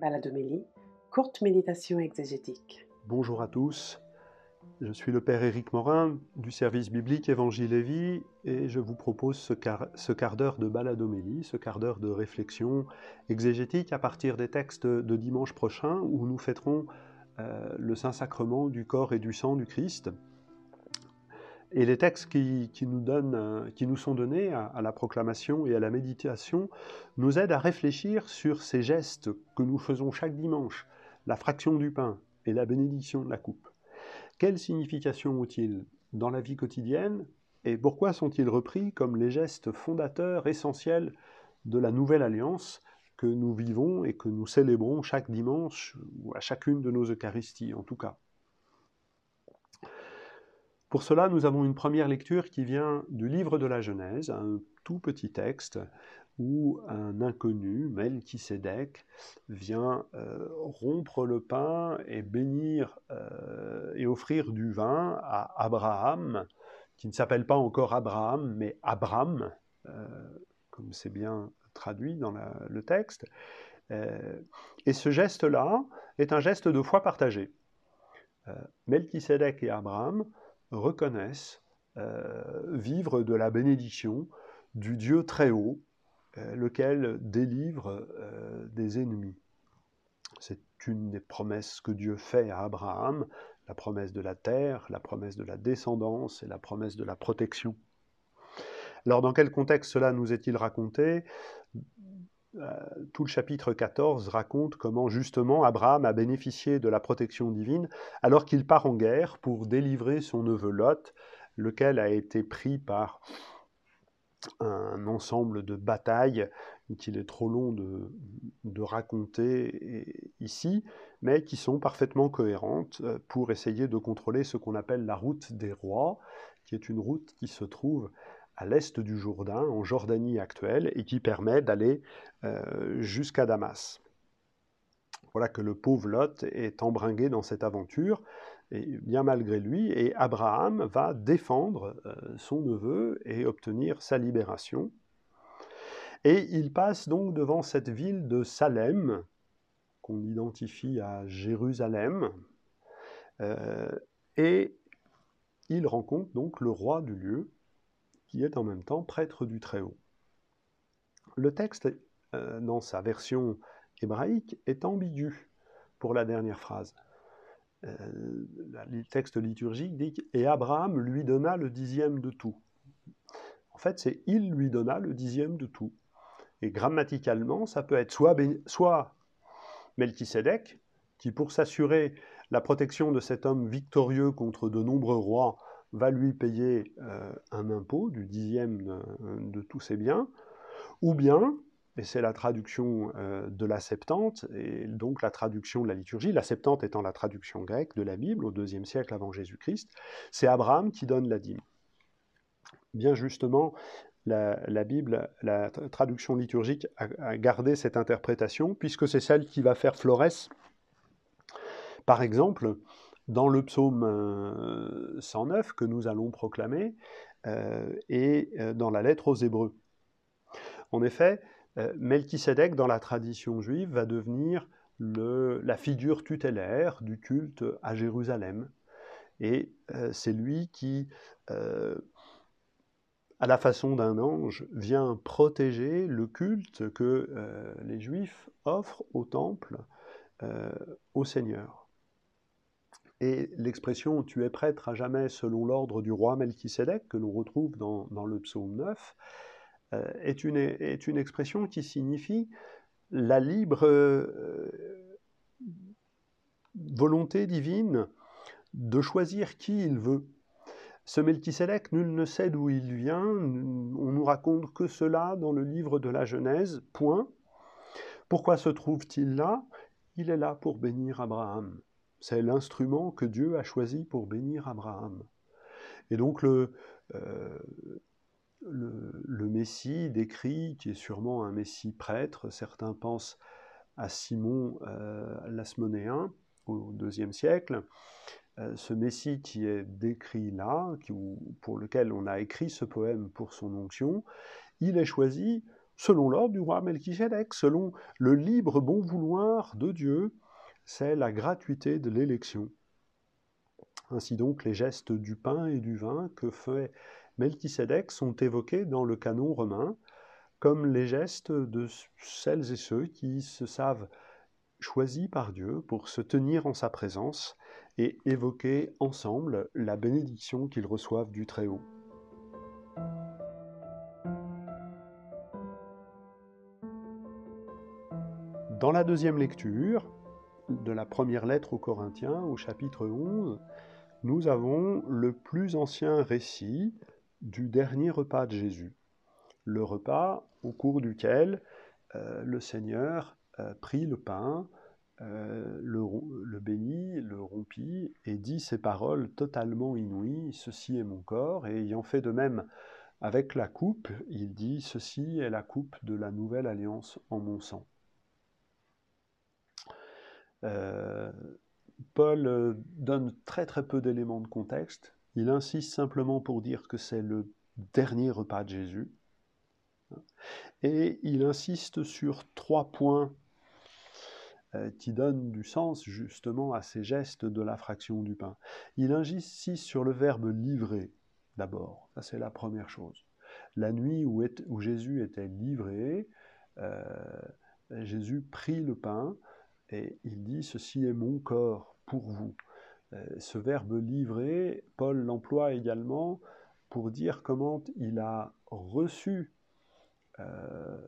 Baladomélie, courte méditation exégétique. Bonjour à tous, je suis le Père Éric Morin du service biblique Évangile et Vie et je vous propose ce quart, d'heure de baladomélie, ce quart d'heure de réflexion exégétique à partir des textes de dimanche prochain où nous fêterons euh, le Saint-Sacrement du corps et du sang du Christ. Et les textes qui, nous, donnent, euh, qui nous sont donnés à, la proclamation et à la méditation nous aident à réfléchir sur ces gestes que nous faisons chaque dimanche, la fraction du pain et la bénédiction de la coupe. Quelle signification ont-ils dans la vie quotidienne et pourquoi sont-ils repris comme les gestes fondateurs essentiels de la nouvelle alliance que nous vivons et que nous célébrons chaque dimanche ou à chacune de nos Eucharisties en tout cas? Pour cela, nous avons une première lecture qui vient du livre de la Genèse, un tout petit texte où un inconnu, Melchisédek, vient euh, rompre le pain et bénir euh, et offrir du vin à Abraham, qui ne s'appelle pas encore Abraham, mais Abram, euh, comme c'est bien traduit dans le texte. et ce geste-là est un geste de foi partagée. Melchisédek et Abraham reconnaissent euh, vivre de la bénédiction du Dieu très haut, euh, lequel délivre euh, des ennemis. C'est une des promesses que Dieu fait à Abraham, la promesse de la terre, la promesse de la descendance et la promesse de la protection. Alors dans quel contexte cela nous est-il raconté? Tout le chapitre 14 raconte comment justement Abraham a bénéficié de la protection divine alors qu'il part en guerre pour délivrer son neveu Lot, lequel a été pris par un ensemble de batailles qu'il est trop long de, de, raconter ici, mais qui sont parfaitement cohérentes euh, pour essayer de contrôler ce qu'on appelle la route des rois, qui est une route qui se trouve à l'est du Jourdain, en Jordanie actuelle, et qui permet d'aller euh, jusqu'à Damas. Voilà que le pauvre Lot est embringué dans cette aventure, bien malgré lui, et Abraham va défendre euh, son neveu et obtenir sa libération. Et il passe donc devant cette ville de Salem, qu'on identifie à Jérusalem, euh, et il rencontre donc le roi du lieu, qui est en même temps prêtre du Très-Haut. Le texte, euh, dans sa version hébraïque, est ambigu pour la dernière phrase. Euh, le texte liturgique dit Et Abraham lui donna le dixième de tout. En fait, c'est Il lui donna le dixième de tout. Et grammaticalement, ça peut être soit, soit qui pour s'assurer la protection de cet homme victorieux contre de nombreux rois, va lui payer euh, un impôt du dixième de, tous ses biens, ou bien, et c'est la traduction euh, de la Septante, et donc la traduction de la liturgie, la Septante étant la traduction grecque de la Bible au deuxième siècle avant Jésus-Christ, c'est Abraham qui donne la dîme. Bien justement, la, Bible, la traduction liturgique a, gardé cette interprétation, puisque c'est celle qui va faire Flores. Par exemple, dans le psaume 109 euh, que nous allons proclamer euh, et euh, dans la lettre aux Hébreux. En effet, Melchisedec, dans la tradition juive, va devenir la figure tutélaire du culte à Jérusalem. Et c'est lui qui, à la façon d'un ange, vient protéger le culte que les Juifs offrent au temple au Seigneur. Et l'expression tu es prêtre à jamais selon l'ordre du roi Melchisédek, que l'on retrouve dans, le psaume 9, euh, est, une, expression qui signifie la libre euh, volonté divine de choisir qui il veut. Ce Melchisédek, nul ne sait d'où il vient, on nous raconte que cela dans le livre de la Genèse, point. Pourquoi se trouve-t-il là? Il est là pour bénir Abraham. C'est l'instrument que Dieu a choisi pour bénir Abraham. Et donc le, euh, le, Messie décrit, qui est sûrement un Messie prêtre, certains pensent à Simon euh, l'Asmonéen au IIe siècle, euh, ce Messie qui est décrit là, pour lequel on a écrit ce poème pour son onction, il est choisi selon l'ordre du roi Melchisedec, selon le libre bon vouloir de Dieu. C'est la gratuité de l'élection. Ainsi donc, les gestes du pain et du vin que fait Melchisedec sont évoqués dans le canon romain comme les gestes de celles et ceux qui se savent choisis par Dieu pour se tenir en sa présence et évoquer ensemble la bénédiction qu'ils reçoivent du Très-Haut. Dans la deuxième lecture de la première lettre aux Corinthiens, au chapitre 11, nous avons le plus ancien récit du dernier repas de Jésus. Le repas au cours duquel euh, le Seigneur euh, prit le pain, euh, le, le, bénit, le rompit et dit ces paroles totalement inouïes, Ceci est mon corps, et ayant fait de même avec la coupe, il dit, Ceci est la coupe de la nouvelle alliance en mon sang. Paul donne très très peu d'éléments de contexte. Il insiste simplement pour dire que c'est le dernier repas de Jésus. Et il insiste sur trois points euh, qui donnent du sens justement à ces gestes de la fraction du pain. Il insiste sur le verbe livrer d'abord. Ça c'est la première chose. La nuit où, Jésus était livré, euh, Jésus prit le pain et il dit Ceci est mon corps pour vous. Euh, ce verbe livrer, Paul l'emploie également pour dire comment il a reçu euh,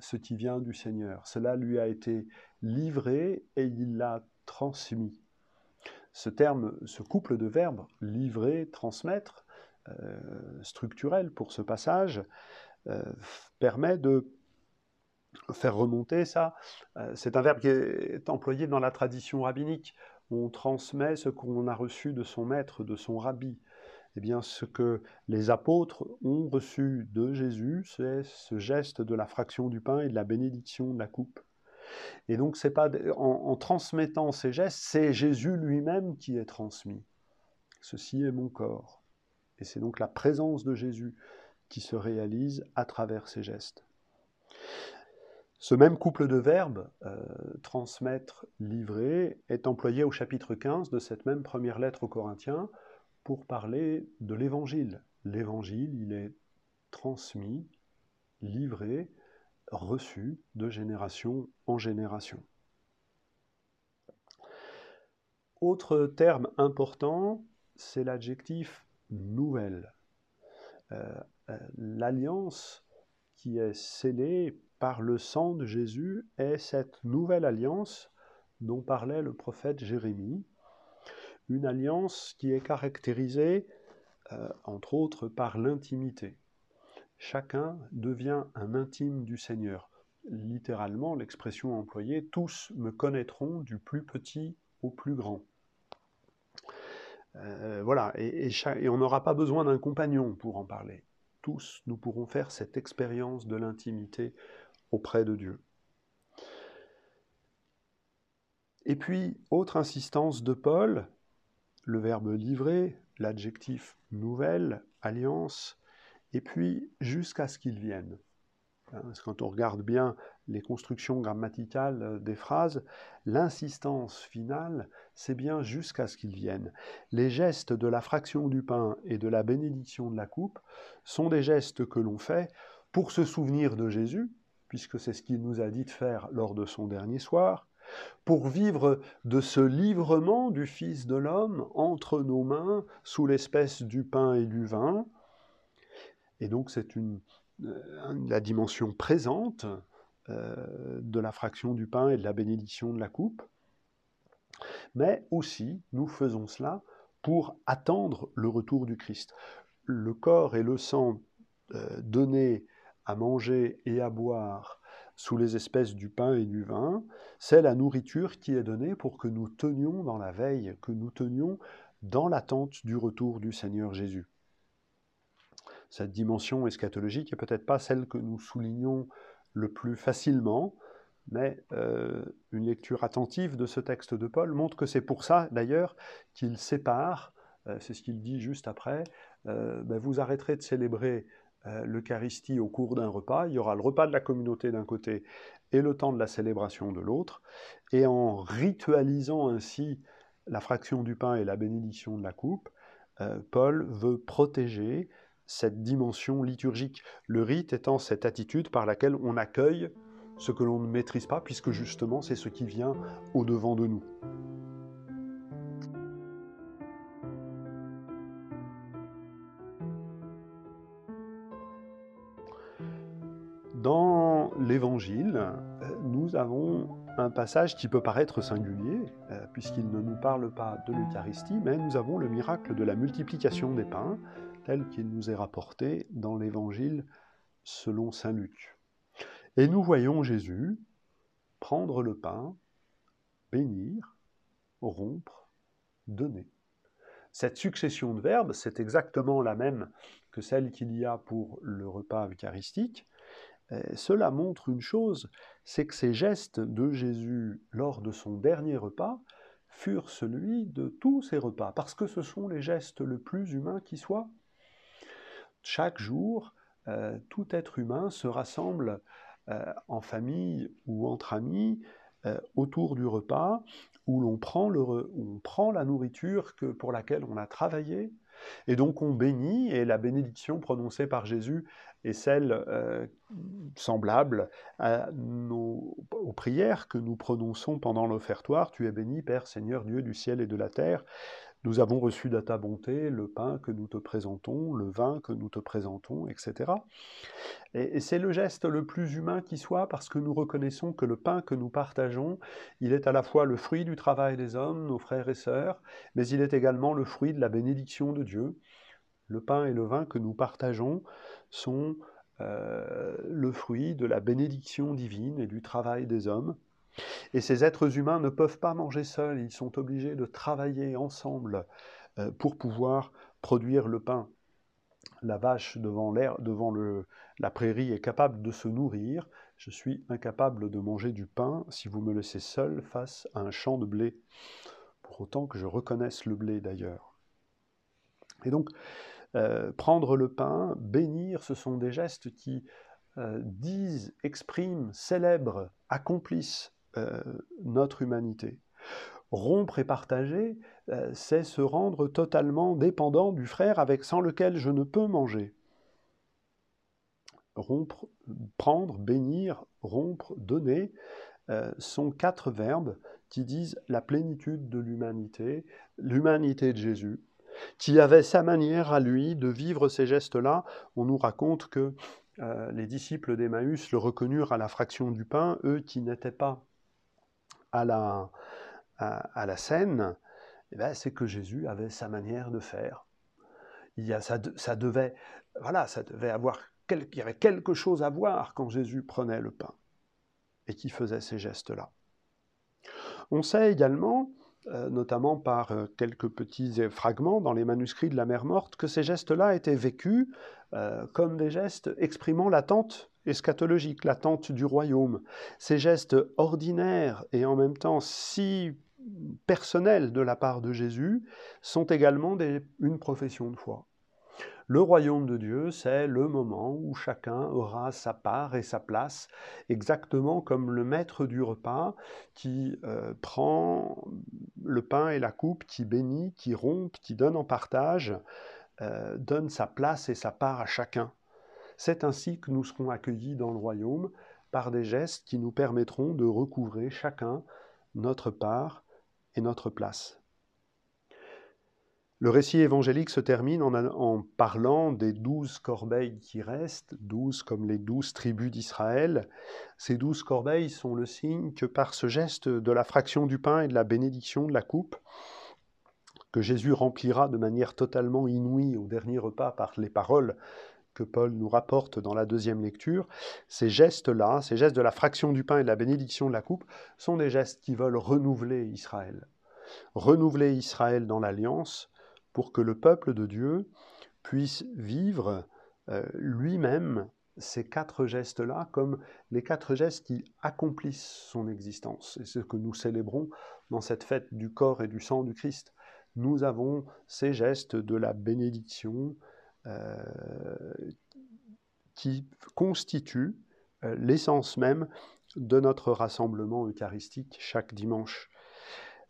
ce qui vient du Seigneur. Cela lui a été livré et il l'a transmis. Ce terme, ce couple de verbes, livrer, transmettre, euh, structurel pour ce passage, permet de faire remonter ça. c'est un verbe qui est employé dans la tradition rabbinique. On transmet ce qu'on a reçu de son maître, de son rabbi eh bien, ce que les apôtres ont reçu de Jésus, c'est ce geste de la fraction du pain et de la bénédiction de la coupe. Et donc, c'est pas en, transmettant ces gestes, c'est Jésus lui-même qui est transmis. Ceci est mon corps. Et c'est donc la présence de Jésus qui se réalise à travers ces gestes. Ce même couple de verbes, euh, transmettre, livrer, est employé au chapitre 15 de cette même première lettre aux Corinthiens, pour parler de l'Évangile. L'Évangile, il est transmis, livré, reçu de génération en génération. Autre terme important, c'est l'adjectif nouvelle. Euh, euh, l'alliance qui est scellée par le sang de Jésus est cette nouvelle alliance dont parlait le prophète Jérémie une alliance qui est caractérisée, euh, entre autres, par l'intimité. Chacun devient un intime du Seigneur. Littéralement, l'expression employée, tous me connaîtront du plus petit au plus grand. Euh, voilà, et, et on n'aura pas besoin d'un compagnon pour en parler. Tous, nous pourrons faire cette expérience de l'intimité auprès de Dieu. Et puis, autre insistance de Paul, le verbe livrer, l'adjectif nouvelle, alliance, et puis jusqu'à ce qu'il vienne. Hein, quand on regarde bien les constructions grammaticales des phrases, l'insistance finale, c'est bien jusqu'à ce qu'il vienne. Les gestes de la fraction du pain et de la bénédiction de la coupe sont des gestes que l'on fait pour se souvenir de Jésus, puisque c'est ce qu'il nous a dit de faire lors de son dernier soir, pour vivre de ce livrement du Fils de l'homme entre nos mains sous l'espèce du pain et du vin. Et donc c'est une, euh, la dimension présente euh, de la fraction du pain et de la bénédiction de la coupe. Mais aussi, nous faisons cela pour attendre le retour du Christ. Le corps et le sang euh, donnés à manger et à boire sous les espèces du pain et du vin, c'est la nourriture qui est donnée pour que nous tenions dans la veille, que nous tenions dans l'attente du retour du Seigneur Jésus. Cette dimension eschatologique n'est peut-être pas celle que nous soulignons le plus facilement, mais euh, une lecture attentive de ce texte de Paul montre que c'est pour ça d'ailleurs qu'il sépare, euh, c'est ce qu'il dit juste après, euh, ben, vous arrêterez de célébrer l'Eucharistie au cours d'un repas. Il y aura le repas de la communauté d'un côté et le temps de la célébration de l'autre. Et en ritualisant ainsi la fraction du pain et la bénédiction de la coupe, euh, Paul veut protéger cette dimension liturgique. Le rite étant cette attitude par laquelle on accueille ce que l'on ne maîtrise pas, puisque justement c'est ce qui vient au-devant de nous. l'Évangile, nous avons un passage qui peut paraître singulier, euh, puisqu'il ne nous parle pas de l'Eucharistie, mais nous avons le miracle de la multiplication des pains, tel qu'il nous est rapporté dans l'Évangile selon Saint Luc. Et nous voyons Jésus prendre le pain, bénir, rompre, donner. Cette succession de verbes, c'est exactement la même que celle qu'il y a pour le repas eucharistique. Cela montre une chose, c'est que ces gestes de Jésus lors de son dernier repas furent celui de tous ses repas, parce que ce sont les gestes le plus humains qui soient. Chaque jour, euh, tout être humain se rassemble euh, en famille ou entre amis euh, autour du repas où l'on prend, prend la nourriture que, pour laquelle on a travaillé, et donc on bénit, et la bénédiction prononcée par Jésus est celle semblable à nos, aux prières que nous prononçons pendant l'offertoire. Tu es béni, Père, Seigneur, Dieu du ciel et de la terre. Nous avons reçu de ta bonté le pain que nous te présentons, le vin que nous te présentons, etc. Et, c'est le geste le plus humain qui soit parce que nous reconnaissons que le pain que nous partageons, il est à la fois le fruit du travail des hommes, nos frères et sœurs, mais il est également le fruit de la bénédiction de Dieu. Le pain et le vin que nous partageons sont euh, le fruit de la bénédiction divine et du travail des hommes. Et ces êtres humains ne peuvent pas manger seuls, ils sont obligés de travailler ensemble euh, pour pouvoir produire le pain. La vache devant, l'air, devant la prairie est capable de se nourrir, je suis incapable de manger du pain si vous me laissez seul face à un champ de blé, pour autant que je reconnaisse le blé d'ailleurs. Et donc, euh, prendre le pain, bénir, ce sont des gestes qui euh, disent, expriment, célèbrent, accomplissent euh, notre humanité. Rompre et partager, euh, c'est se rendre totalement dépendant du frère avec sans lequel je ne peux manger. Rompre, prendre, bénir, rompre, donner, euh, sont quatre verbes qui disent la plénitude de l'humanité, l'humanité de Jésus, qui avait sa manière à lui de vivre ces gestes-là. On nous raconte que les disciples d'Emmaüs le reconnurent à la fraction du pain, eux qui n'étaient pas à la, à, la scène, eh ben, c'est que Jésus avait sa manière de faire. Il y a, ça, ça, devait, voilà, ça devait avoir, il y avait quelque chose à voir quand Jésus prenait le pain et qui faisait ces gestes-là. On sait également, euh, notamment par euh, quelques petits fragments dans les manuscrits de la mer morte, que ces gestes-là étaient vécus euh, comme des gestes exprimant l'attente eschatologique, l'attente du royaume. Ces gestes ordinaires et en même temps si personnels de la part de Jésus sont également une profession de foi. Le royaume de Dieu, c'est le moment où chacun aura sa part et sa place, exactement comme le maître du repas qui euh, prend le pain et la coupe, qui bénit, qui rompt, qui donne en partage, euh, donne sa place et sa part à chacun. C'est ainsi que nous serons accueillis dans le royaume par des gestes qui nous permettront de recouvrer chacun notre part et notre place. Le récit évangélique se termine en, parlant des douze corbeilles qui restent, douze comme les douze tribus d'Israël. Ces douze corbeilles sont le signe que par ce geste de la fraction du pain et de la bénédiction de la coupe, que Jésus remplira de manière totalement inouïe au dernier repas par les paroles que Paul nous rapporte dans la deuxième lecture, ces gestes-là, ces gestes de la fraction du pain et de la bénédiction de la coupe, sont des gestes qui veulent renouveler Israël. Renouveler Israël dans l'alliance pour que le peuple de Dieu puisse vivre euh, lui-même ces quatre gestes-là comme les quatre gestes qui accomplissent son existence. C'est ce que nous célébrons dans cette fête du corps et du sang du Christ. Nous avons ces gestes de la bénédiction, qui constitue euh, l'essence même de notre rassemblement eucharistique chaque dimanche.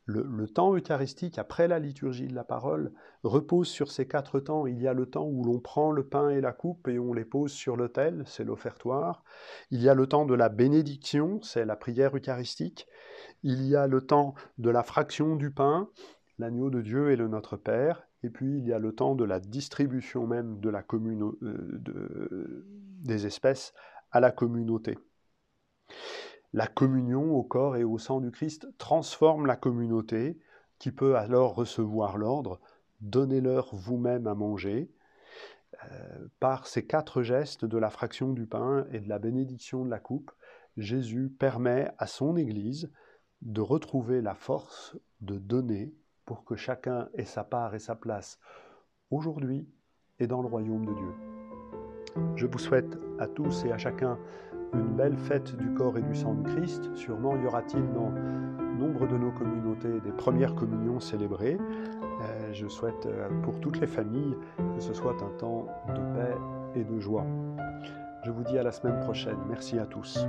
Le, temps eucharistique, après la liturgie de la parole, repose sur ces quatre temps. Il y a le temps où l'on prend le pain et la coupe et on les pose sur l'autel, c'est l'offertoire. Il y a le temps de la bénédiction, c'est la prière eucharistique. Il y a le temps de la fraction du pain, l'agneau de Dieu et le Notre Père. Et puis il y a le temps de la distribution même commune, euh, des espèces à la communauté. La communion au corps et au sang du Christ transforme la communauté, qui peut alors recevoir l'ordre Donnez-leur vous-même à manger. Euh, par ces quatre gestes de la fraction du pain et de la bénédiction de la coupe, Jésus permet à son Église de retrouver la force de donner pour que chacun ait sa part et sa place aujourd'hui et dans le royaume de Dieu. Je vous souhaite à tous et à chacun une belle fête du corps et du sang du Christ. Sûrement y aura-t-il dans nombre de nos communautés des premières communions célébrées. Euh, je souhaite euh, pour toutes les familles que ce soit un temps de paix et de joie. Je vous dis à la semaine prochaine. Merci à tous.